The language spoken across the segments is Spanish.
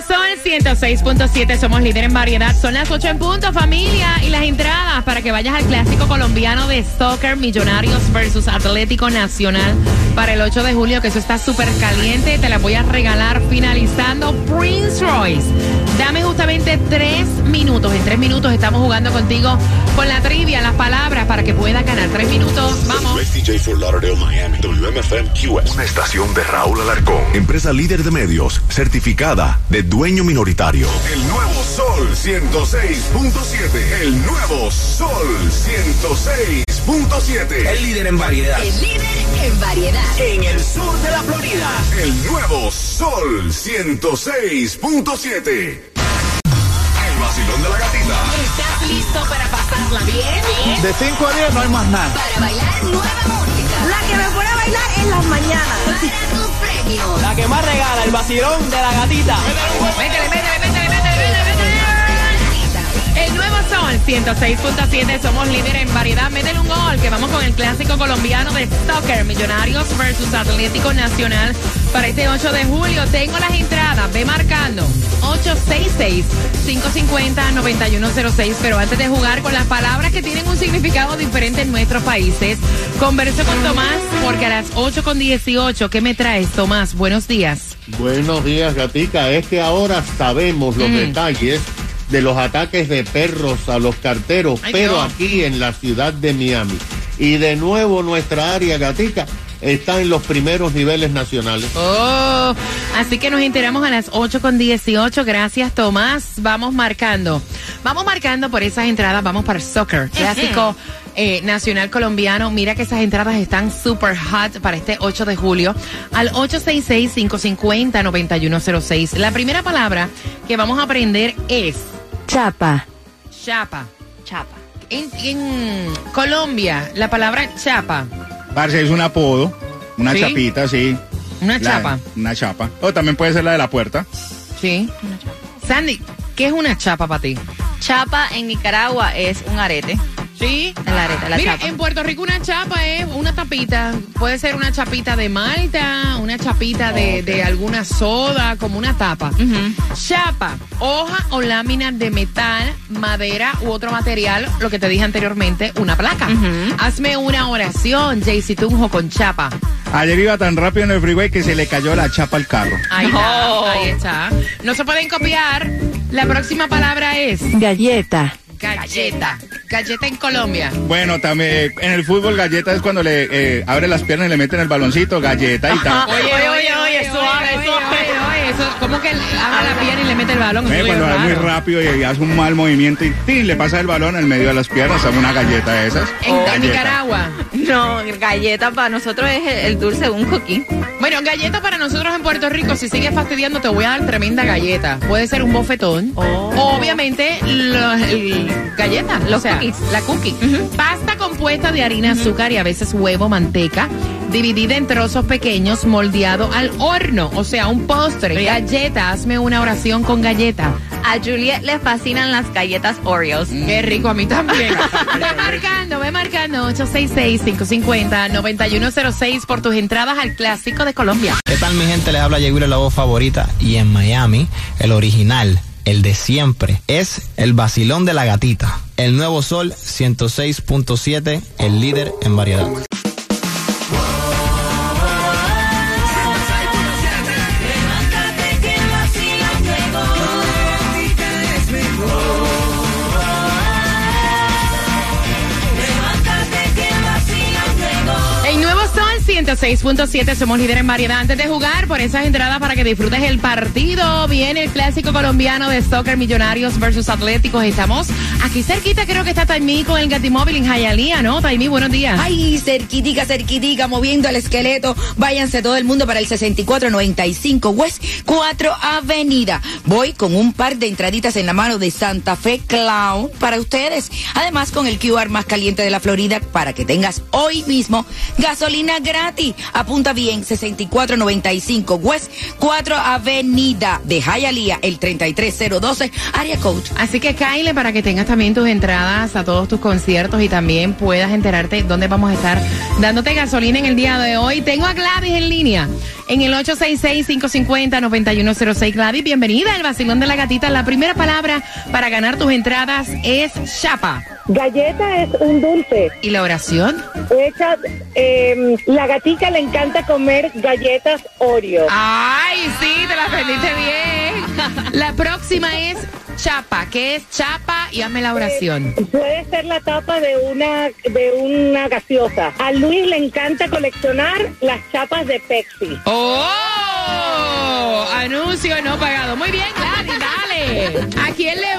El nuevo Sol 106.7, somos líder en variedad. Son las 8 en punto, familia. Y las entradas para que vayas al clásico colombiano de soccer Millonarios versus Atlético Nacional para el 8 de julio, que eso está súper caliente. Te las voy a regalar finalizando Prince Royce. Dame justamente tres minutos. En tres minutos estamos jugando contigo con la trivia, las palabras para que puedas ganar. Tres minutos. Vamos. West DJ for Lauderdale, Miami. WMFM QS. Una estación de Raúl Alarcón. Empresa líder de medios, certificada de dueño minoritario. El nuevo Sol 106.7. El nuevo Sol 106.7. El líder en variedad. El líder en variedad. En el sur de la Florida. El nuevo Sol 106.7. El vacilón de la gatita. ¿Estás listo para pasarla bien? De 5 a 10 no hay más nada. Para bailar nueva música. La que me pone a bailar en las mañanas. Para tus. La que más regala, el vacilón de la gatita. El nuevo Sol 106.7, somos líder en variedad. Métele un gol, que vamos con el clásico colombiano de soccer, Millonarios versus Atlético Nacional para este 8 de julio. Tengo las entradas, ve marcando 866-550-9106. Pero antes de jugar con las palabras que tienen un significado diferente en nuestros países, converso con Tomás, porque a las 8 con 18, ¿qué me traes, Tomás? Buenos días. Buenos días, Gatica. Es que ahora sabemos los detalles de los ataques de perros a los carteros, Ay, pero no. aquí en la ciudad de Miami. Y de nuevo nuestra área, Gatica, está en los primeros niveles nacionales. Oh, así que nos enteramos a las 8 con 18. Gracias, Tomás. Vamos marcando. Vamos marcando por esas entradas. Vamos para el soccer. Clásico eh, nacional colombiano. Mira que esas entradas están super hot para este 8 de julio. Al 866-550-9106. La primera palabra que vamos a aprender es Chapa. chapa. Chapa. En, en Colombia, la palabra chapa. Parce, es un apodo, una ¿Sí? chapita, sí. Una La- chapa. Una chapa. O también puede ser la de la puerta. Sí. Sandy, ¿qué es una chapa para ti? Chapa en Nicaragua es un arete. Sí. El arete, la Mira, chapa. en Puerto Rico una chapa es una tapita. Puede ser una chapita de malta, una chapita de, de alguna soda, como una tapa. Chapa, hoja o lámina de metal, madera u otro material, lo que te dije anteriormente, una placa. Hazme una oración, Jaycee Tunjo, con chapa. Ayer iba tan rápido en el freeway que se le cayó la chapa al carro. Ahí está, ahí está. No se pueden copiar. La próxima palabra es Galleta. Galleta. Galleta en Colombia. Bueno, también en el fútbol galleta es cuando le eh, abre las piernas y le meten el baloncito, galleta y tal. Oye, oye, oye, oye, suave, suave. Oye, eso, ¿cómo que abre la pierna y le mete el balón? Eh, es cuando va muy rápido y hace un mal movimiento y ¡tin! le pasa el balón en medio de las piernas, hace una galleta de esas. En, Galleta. Nicaragua. No, galleta para nosotros es el, el dulce de un coquín. Bueno, galleta para nosotros en Puerto Rico, si sigues fastidiando, te voy a dar tremenda galleta. Puede ser un bofetón. O obviamente, los, galleta. Los o sea, cookies. La cookie. Pasta compuesta de harina, azúcar y a veces huevo, manteca, dividida en trozos pequeños, moldeado al horno. O sea, un postre. Galleta, hazme una oración con galleta. A Juliet le fascinan las galletas Oreos. Qué rico, a mí también. ve marcando, ve marcando 866-550-9106 por tus entradas al Clásico de Colombia. ¿Qué tal mi gente? Les habla Yeguiro, la voz favorita. Y en Miami, el original, el de siempre, es el vacilón de la gatita. El nuevo sol 106.7, el líder en variedad. 106.7, somos líderes en variedad. Antes de jugar por esas entradas para que disfrutes el partido, viene el clásico colombiano de soccer Millonarios versus Atléticos. Estamos aquí cerquita, creo que está Taimí con el Gatimóvil en Jayalía, ¿no? Taimí, buenos días. Ay, cerquitica, cerquitica, moviendo el esqueleto. Váyanse todo el mundo para el 6495 West 4 Avenida. Voy con un par de entraditas en la mano de Santa Fe Clown para ustedes. Además, con el QR más caliente de la Florida para que tengas hoy mismo gasolina gratis. Apunta bien, 6495 West 4 Avenida de Hialeah, el 33012, área coach. Así que Kyle, para que tengas también tus entradas a todos tus conciertos y también puedas enterarte dónde vamos a estar dándote gasolina en el día de hoy. Tengo a Gladys en línea en el 866-550-9106. Gladys, bienvenida al Vacilón de la Gatita. La primera palabra para ganar tus entradas es chapa. Galleta es un dulce. ¿Y la oración? Hecha, eh, la gatica le encanta comer galletas Oreo. Ay, sí, te la aprendiste bien. La próxima es chapa. ¿Qué es chapa? Y hazme la oración. Puede ser la tapa de una de una gaseosa. A Luis le encanta coleccionar las chapas de Pepsi. ¡Oh! Anuncio no pagado. Muy bien, Gladys, dale. ¿A quién le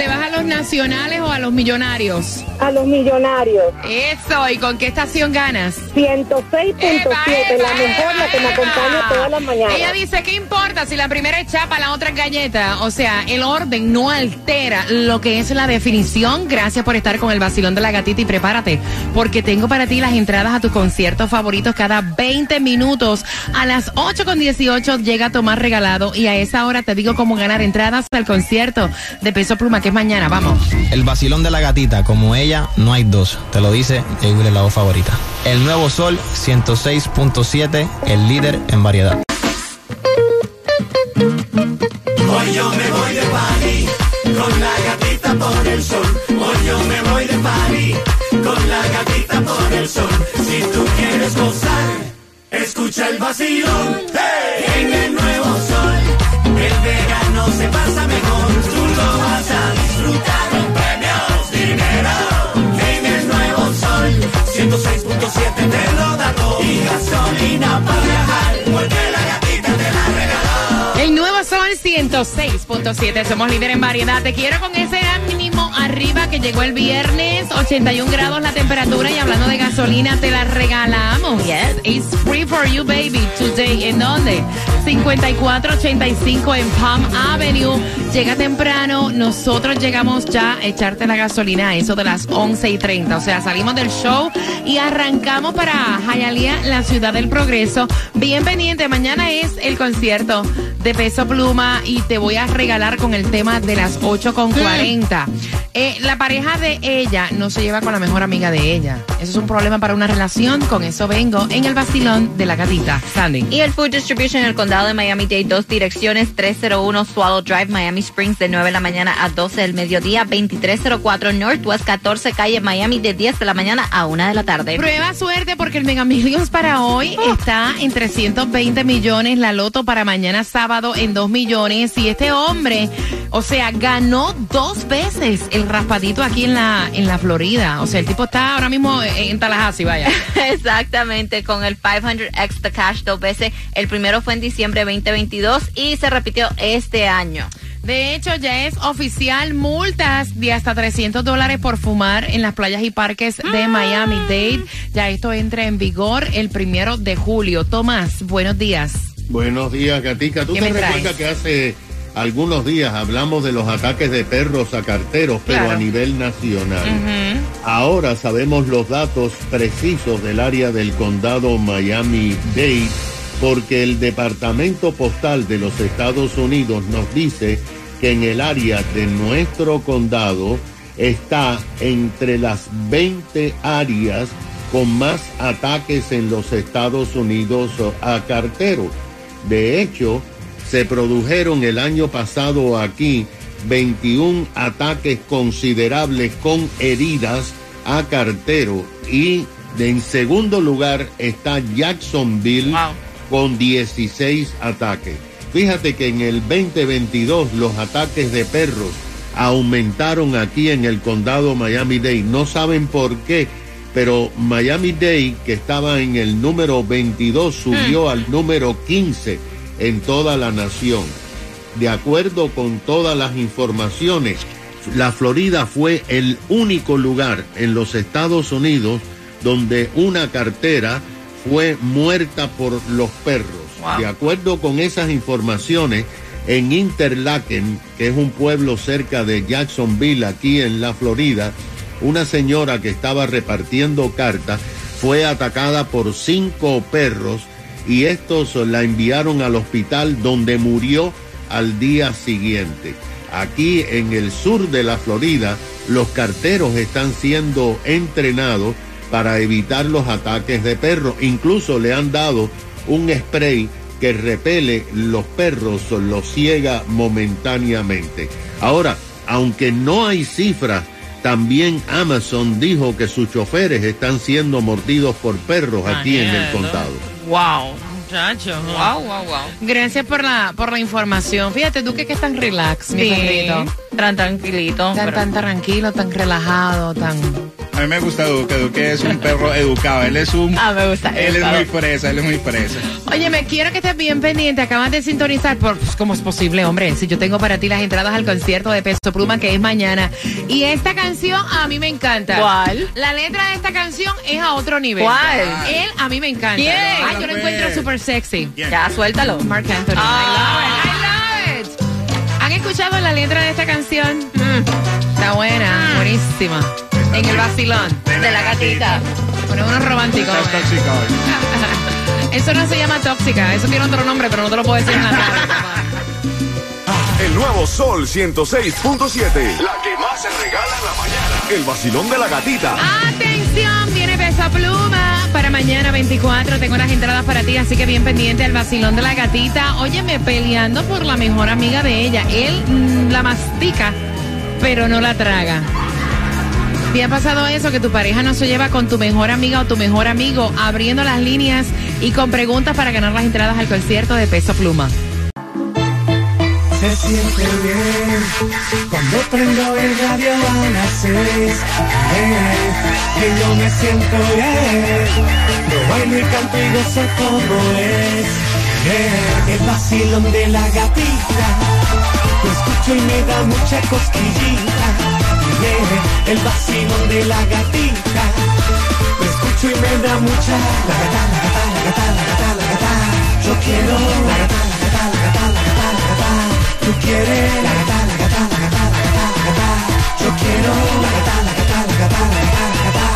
le vas a los nacionales o a los millonarios? A los millonarios. Eso, ¿y con qué estación ganas? 106.7, la mejor, la que me acompaña todas las mañanas. Ella dice, ¿qué importa si la primera es chapa, la otra es galleta? O sea, el orden no altera lo que es la definición. Gracias por estar con el vacilón de la gatita y prepárate, porque tengo para ti las entradas a tus conciertos favoritos cada 20 minutos. A las 8 con 18 llega Tomás Regalado y a esa hora te digo cómo ganar entradas al concierto de Peso Pluma, que es mañana. Vamos. El vacilón de la gatita, como ella, no hay dos. Te lo dice Jay la voz favorita. El nuevo Sol 106.7, el líder en variedad. Hoy yo me voy de party con la gatita por el sol. Hoy yo me voy de party con la gatita por el sol. Si tú quieres gozar, escucha el vacilón. ¡Hey! En el nuevo sol, el verano se pasa mejor. Tú lo vas a premios, dinero. En el nuevo sol, 106.7 te lo da todo. Y gasolina para viajar, porque la gatita te la regaló. El nuevo Sol 106.7. Somos líder en variedad. Te quiero con ese ánimo arriba que llegó el viernes. 81 grados la temperatura. Y hablando de gasolina, te la regalamos. Yes, it's free for you, baby. Today. ¿En dónde? 5485 en Palm Avenue. Llega temprano. Nosotros llegamos ya a echarte la gasolina a eso de las 11 y 30. O sea, salimos del show y arrancamos para Hialeah, la ciudad del progreso. Bien pendiente. Mañana es el concierto de Peso Pluma y te voy a regalar con el tema de las 8 con 40. Eh, la pareja de ella no se lleva con la mejor amiga de ella. Eso es un problema para una relación. Con eso vengo en el vacilón de la gatita. Sandy. Y el Food Distribution en el condado de Miami-Dade, dos direcciones, 301 Swallow Drive, Miami Springs, de 9 de la mañana a 12 del mediodía, 2304 Northwest 14 calle Miami, de 10 de la mañana a 1 de la tarde. Prueba suerte porque el Mega Millions para hoy está en 320 millones, la loto para mañana sábado en 2 millones y este hombre, o sea, ganó dos veces el raspadito aquí en la en la Florida. O sea, el tipo está ahora mismo en, Tallahassee, vaya. Exactamente, con el 500X The Cash dos veces. El primero fue en diciembre 2022 y se repitió este año. De hecho, ya es oficial multas de hasta 300 dólares por fumar en las playas y parques de Miami Dade. Ya esto entra en vigor el primero de julio. Tomás, buenos días. Buenos días, Gatica. ¿Tú ¿Qué te recuerdas que hace algunos días hablamos de los ataques de perros a carteros, pero Claro. a nivel nacional? Ahora sabemos los datos precisos del área del condado Miami-Dade porque el Departamento Postal de los Estados Unidos nos dice que en el área de nuestro condado está entre las 20 áreas con más ataques en los Estados Unidos a carteros. De hecho, se produjeron el año pasado aquí 21 ataques considerables con heridas a cartero y en segundo lugar está Jacksonville con 16 ataques. Fíjate que en el 2022 los ataques de perros aumentaron aquí en el condado Miami-Dade. No saben por qué, pero Miami-Dade, que estaba en el número 22, subió al número 15 en toda la nación. De acuerdo con todas las informaciones, la Florida fue el único lugar en los Estados Unidos donde una cartera fue muerta por los perros. De acuerdo con esas informaciones, en Interlaken, que es un pueblo cerca de Jacksonville, aquí en la Florida, una señora que estaba repartiendo cartas fue atacada por cinco perros y estos la enviaron al hospital donde murió al día siguiente. Aquí en el sur de la Florida, los carteros están siendo entrenados para evitar los ataques de perros. Incluso le han dado un spray que repele los perros, los ciega momentáneamente. Ahora, aunque no hay cifras, también Amazon dijo que sus choferes están siendo mordidos por perros aquí en el condado. Wow. Muchacho. Wow, wow, wow. Gracias por la, por la información. Fíjate, tú que, que tan relax, mi Sí. perrito. Tan tranquilito. Tan, pero- tan tranquilo, tan relajado, tan... A mí me gusta Duque, Duque es un perro educado, él es un... Ah, me gusta. Él es muy fresa, él es muy fresa. Oye, me quiero que estés bien pendiente. Acabas de sintonizar por pues, cómo es posible, hombre. Si yo tengo para ti las entradas al concierto de Peso Pluma que es mañana. Y esta canción a mí me encanta. ¿Cuál? La letra de esta canción es a otro nivel. ¿Cuál? Él a mí me encanta. ¿Quién? Ay, yo lo encuentro súper sexy. Ya, suéltalo. Mark Anthony. Ah. I love it. I love it. ¿Han escuchado la letra de esta canción? Mm. Está buena, buenísima. En el vacilón. De la gatita. Bueno, uno romántico. Estás hombre. tóxica hoy. Eso no se llama tóxica, eso tiene otro nombre, pero no te lo puedo decir en la papá. El nuevo Sol 106.7. La que más se regala en la mañana. El vacilón de la gatita. Atención, viene Peso Pluma para mañana 24. Tengo las entradas para ti, así que bien pendiente al vacilón de la gatita. Óyeme, peleando por la mejor amiga de ella. Él mm, la mastica, pero no la traga. ¿Te ha pasado eso? Que tu pareja no se lleva con tu mejor amiga o tu mejor amigo, abriendo las líneas y con preguntas para ganar las entradas al concierto de Peso Pluma. Se siente bien cuando prendo el radio a las seis. Que yo me siento bien. Lo bailo y canto y gozo como es. Eh, el vacilón de la gatita. Lo escucho y me da mucha cosquillita. El vacilón de la gatita. Lo escucho y me da mucha. La gata, la gata, la gata, la gata, la gata. Yo quiero la gata, la gata, la gata, la gata, la gata. Tú quieres la gata, la gata, la gata, la gata, la gata. Yo quiero la gata, la gata, la gata, la gata.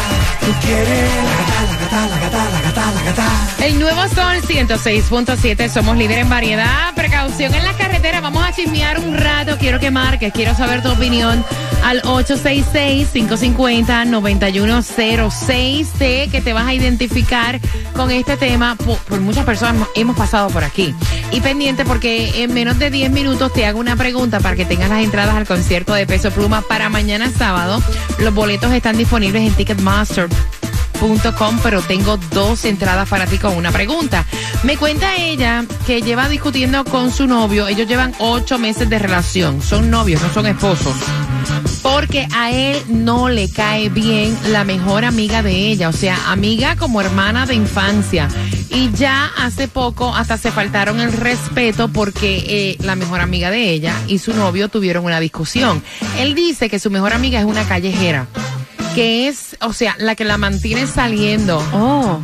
Tú quieres la gata, la gata, la gata, la gata. El nuevo Sol 106.7, somos líder en variedad. Precaución en la carretera, vamos a chismear un rato. Quiero que marques, quiero saber tu opinión al 866-550-9106. Sé que te vas a identificar con este tema. Por, por muchas personas hemos- pasado por aquí. Y pendiente porque en menos de 10 minutos te hago una pregunta para que tengas las entradas al concierto de Peso Pluma para mañana sábado. Los boletos están disponibles en Ticketmaster pero tengo dos entradas para ti con una pregunta. Me cuenta ella que lleva discutiendo con su novio, ellos llevan ocho meses de relación, son novios, no son esposos. Porque a él no le cae bien la mejor amiga de ella, o sea, amiga como hermana de infancia. Y ya hace poco hasta se faltaron el respeto porque eh, la mejor amiga de ella y su novio tuvieron una discusión. Él dice que su mejor amiga es una callejera que es, o sea, la que la mantiene saliendo. Oh.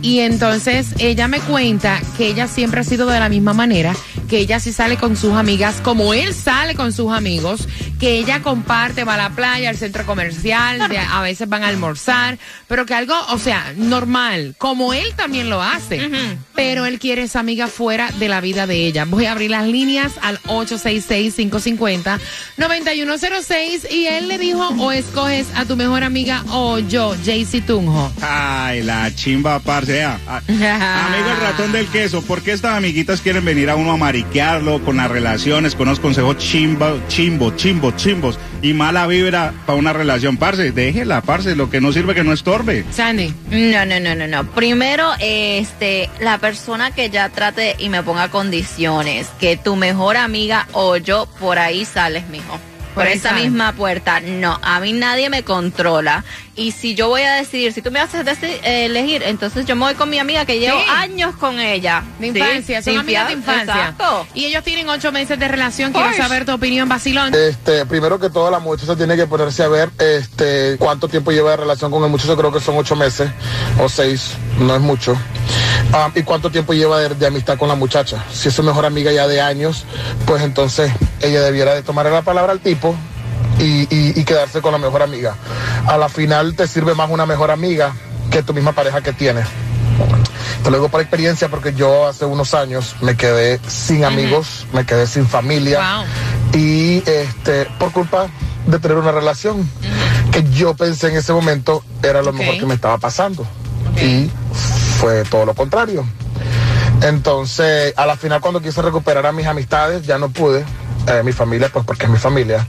Y entonces ella me cuenta que ella siempre ha sido de la misma manera, que ella sí sale con sus amigas, como él sale con sus amigos, que ella comparte, va a la playa, al centro comercial, de- a veces van a almorzar, pero que algo, o sea, normal, como él también lo hace, pero él quiere esa amiga fuera de la vida de ella. Voy a abrir las líneas al 866-550-9106 y él le dijo, o escoges a tu mejor amiga o yo, Jaycee Tunjo. Ay, la chimba, parce. ah, Amigo el ratón del queso, ¿por qué estas amiguitas quieren venir a uno a mariquearlo con las relaciones, con los consejos chimba, chimbo, chimbo, chimbos y mala vibra para una relación? Parce, déjela, parce, lo que no sirve que no estorbe. Sandy. No, no, no, no, no. Primero, este, la persona que ya trate y me ponga condiciones, que tu mejor amiga o yo por ahí sales, mijo. Por esa sale. misma puerta. No, a mí nadie me controla. Y si yo voy a decidir, si tú me haces eh, elegir, entonces yo me voy con mi amiga que llevo Sí. años con ella. De Sí, infancia, son sin amigas de infancia. Exacto. Y ellos tienen ocho meses de relación. Quiero Porsche. saber tu opinión, Basilón. Este, primero que todo, la muchacha tiene que ponerse a ver este, cuánto tiempo lleva de relación con el muchacho. Creo que son ocho meses o seis, no es mucho. Ah, y cuánto tiempo lleva de, de amistad con la muchacha. Si es su mejor amiga ya de años, pues entonces ella debiera de tomar la palabra al tipo y, y- y quedarse con la mejor amiga. A la final te sirve más una mejor amiga que tu misma pareja que tienes. Te lo digo por experiencia porque yo hace unos años me quedé sin amigos, me quedé sin familia y este por culpa de tener una relación que yo pensé en ese momento era lo mejor que me estaba pasando y fue todo lo contrario. Entonces, a la final cuando quise recuperar a mis amistades, ya no pude. Eh, mi familia, pues porque es mi familia.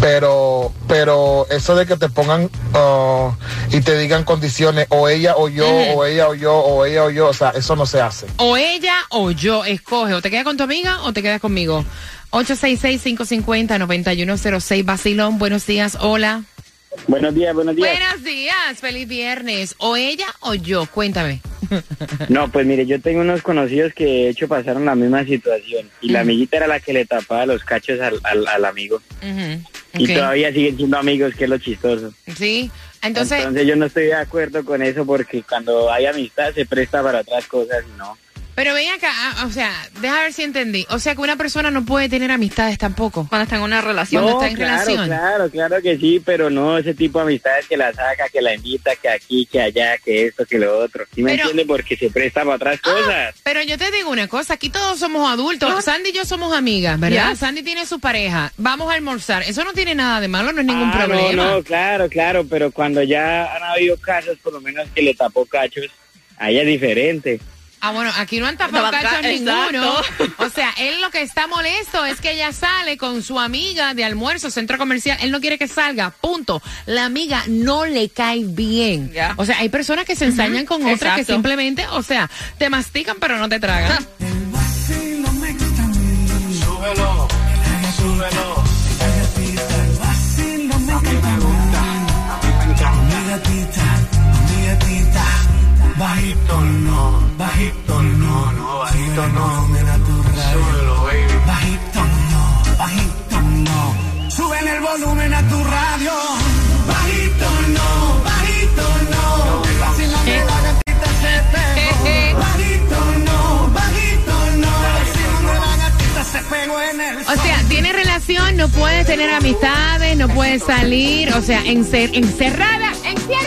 Pero, pero eso de que te pongan ah, y te digan condiciones, o ella o yo, o ella o yo, o ella o yo, o sea, eso no se hace. O ella o yo, escoge. O te quedas con tu amiga o te quedas conmigo. 866-550-9106. Basilón, buenos días. Hola. Buenos días, buenos días. Buenos días. Feliz viernes. O ella o yo. Cuéntame. No, pues mire, yo tengo unos conocidos que de hecho pasaron la misma situación y la amiguita era la que le tapaba los cachos al, al, al amigo y todavía siguen siendo amigos, que es lo chistoso. Sí. Entonces, Entonces yo no estoy de acuerdo con eso porque cuando hay amistad se presta para otras cosas y no. Pero ven acá. ah, O sea, deja ver si entendí. O sea, que una persona no puede tener amistades tampoco. Cuando está en una relación. Cuando está en claro, relación. claro, claro que sí, pero no ese tipo de amistades que la saca, que la invita, que aquí, que allá, que esto, que lo otro. ¿Sí me Pero- entiende? Porque se presta para otras cosas. Pero yo te digo una cosa, aquí todos somos adultos. Sandy y yo somos amigas, ¿verdad? Yes. Sandy tiene su pareja. Vamos a almorzar. Eso no tiene nada de malo, no es ningún Ah, problema. No, no, claro, claro, pero cuando ya han habido casos, por lo menos que le tapó cachos, ahí es diferente. Ah, bueno, aquí no han tapado cachos ninguno. O sea, él lo que está molesto es que ella sale con su amiga de almuerzo, centro comercial. Él no quiere que salga, punto. La amiga no le cae bien. O sea, hay personas que se ensañan con otras que simplemente, o sea, te mastican pero no te tragan. Súbelo, súbelo. Mi gatita, mi gatita. Bajito no, bajito no, no, bajito no. Súbelo, baby. Bajito no, bajito no. Suben el volumen a tu radio. Bajito no, bajito no. De la gatita se pegó. Bajito no, bajito no. De la gatita se pegó en el O sea, tiene relación, no puedes tener amistades, no puedes salir, o sea, encer- encerrada, enciérrate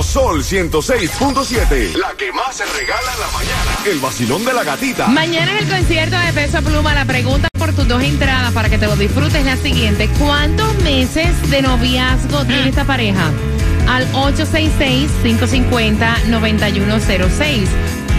Sol 106.7. La que más se regala en la mañana. El vacilón de la gatita. Mañana es el concierto de Peso Pluma. La pregunta por tus dos entradas para que te lo disfrutes es la siguiente. ¿Cuántos meses de noviazgo tiene esta pareja? Al 866-550-9106.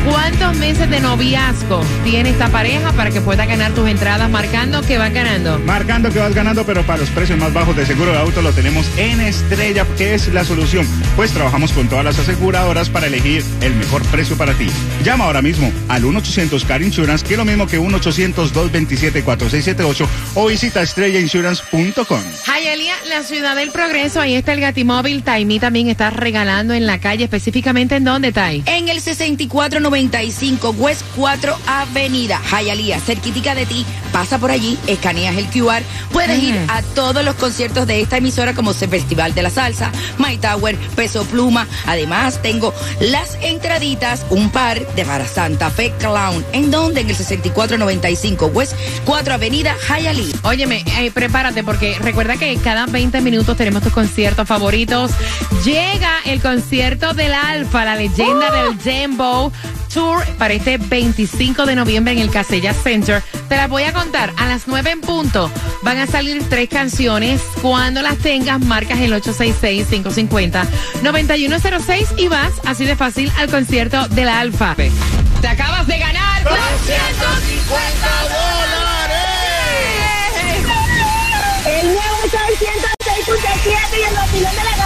¿Cuántos meses de noviazgo tiene esta pareja para que pueda ganar tus entradas marcando que va ganando? Marcando que vas ganando, pero para los precios más bajos de seguro de auto lo tenemos en Estrella, que es la solución. Pues trabajamos con todas las aseguradoras para elegir el mejor precio para ti. Llama ahora mismo al 1-800-CAR Insurance, que es lo mismo que 1-800-227-4678 o visita estrellainsurance.com. Hialeah, la ciudad del progreso, ahí está el Gatimóvil. Taimí también está regalando en la calle, específicamente en dónde, Tai. En el 6495 West 4 Avenida, Hialeah, cerquitica de ti. Pasa por allí, escaneas el QR. Puedes ir a todos los conciertos de esta emisora como el Festival de la Salsa, My Tower, Peso Pluma. Además, tengo las entraditas, un par de para Santa Fe Clown. ¿En donde En el 6495 West 4 Avenida, Hialeah. Óyeme, eh, prepárate porque recuerda que cada 20 minutos tenemos tus conciertos favoritos. Llega el concierto del Alfa, la leyenda del Dembow Tour para este 25 de noviembre en el Casella Center. Te las voy a contar a las 9 en punto. Van a salir tres canciones. Cuando las tengas, marcas el 866-550-9106 y vas así de fácil al concierto del Alfa. Te acabas de ganar 250 El nuevo Sol 106.7 y el vacilón de la.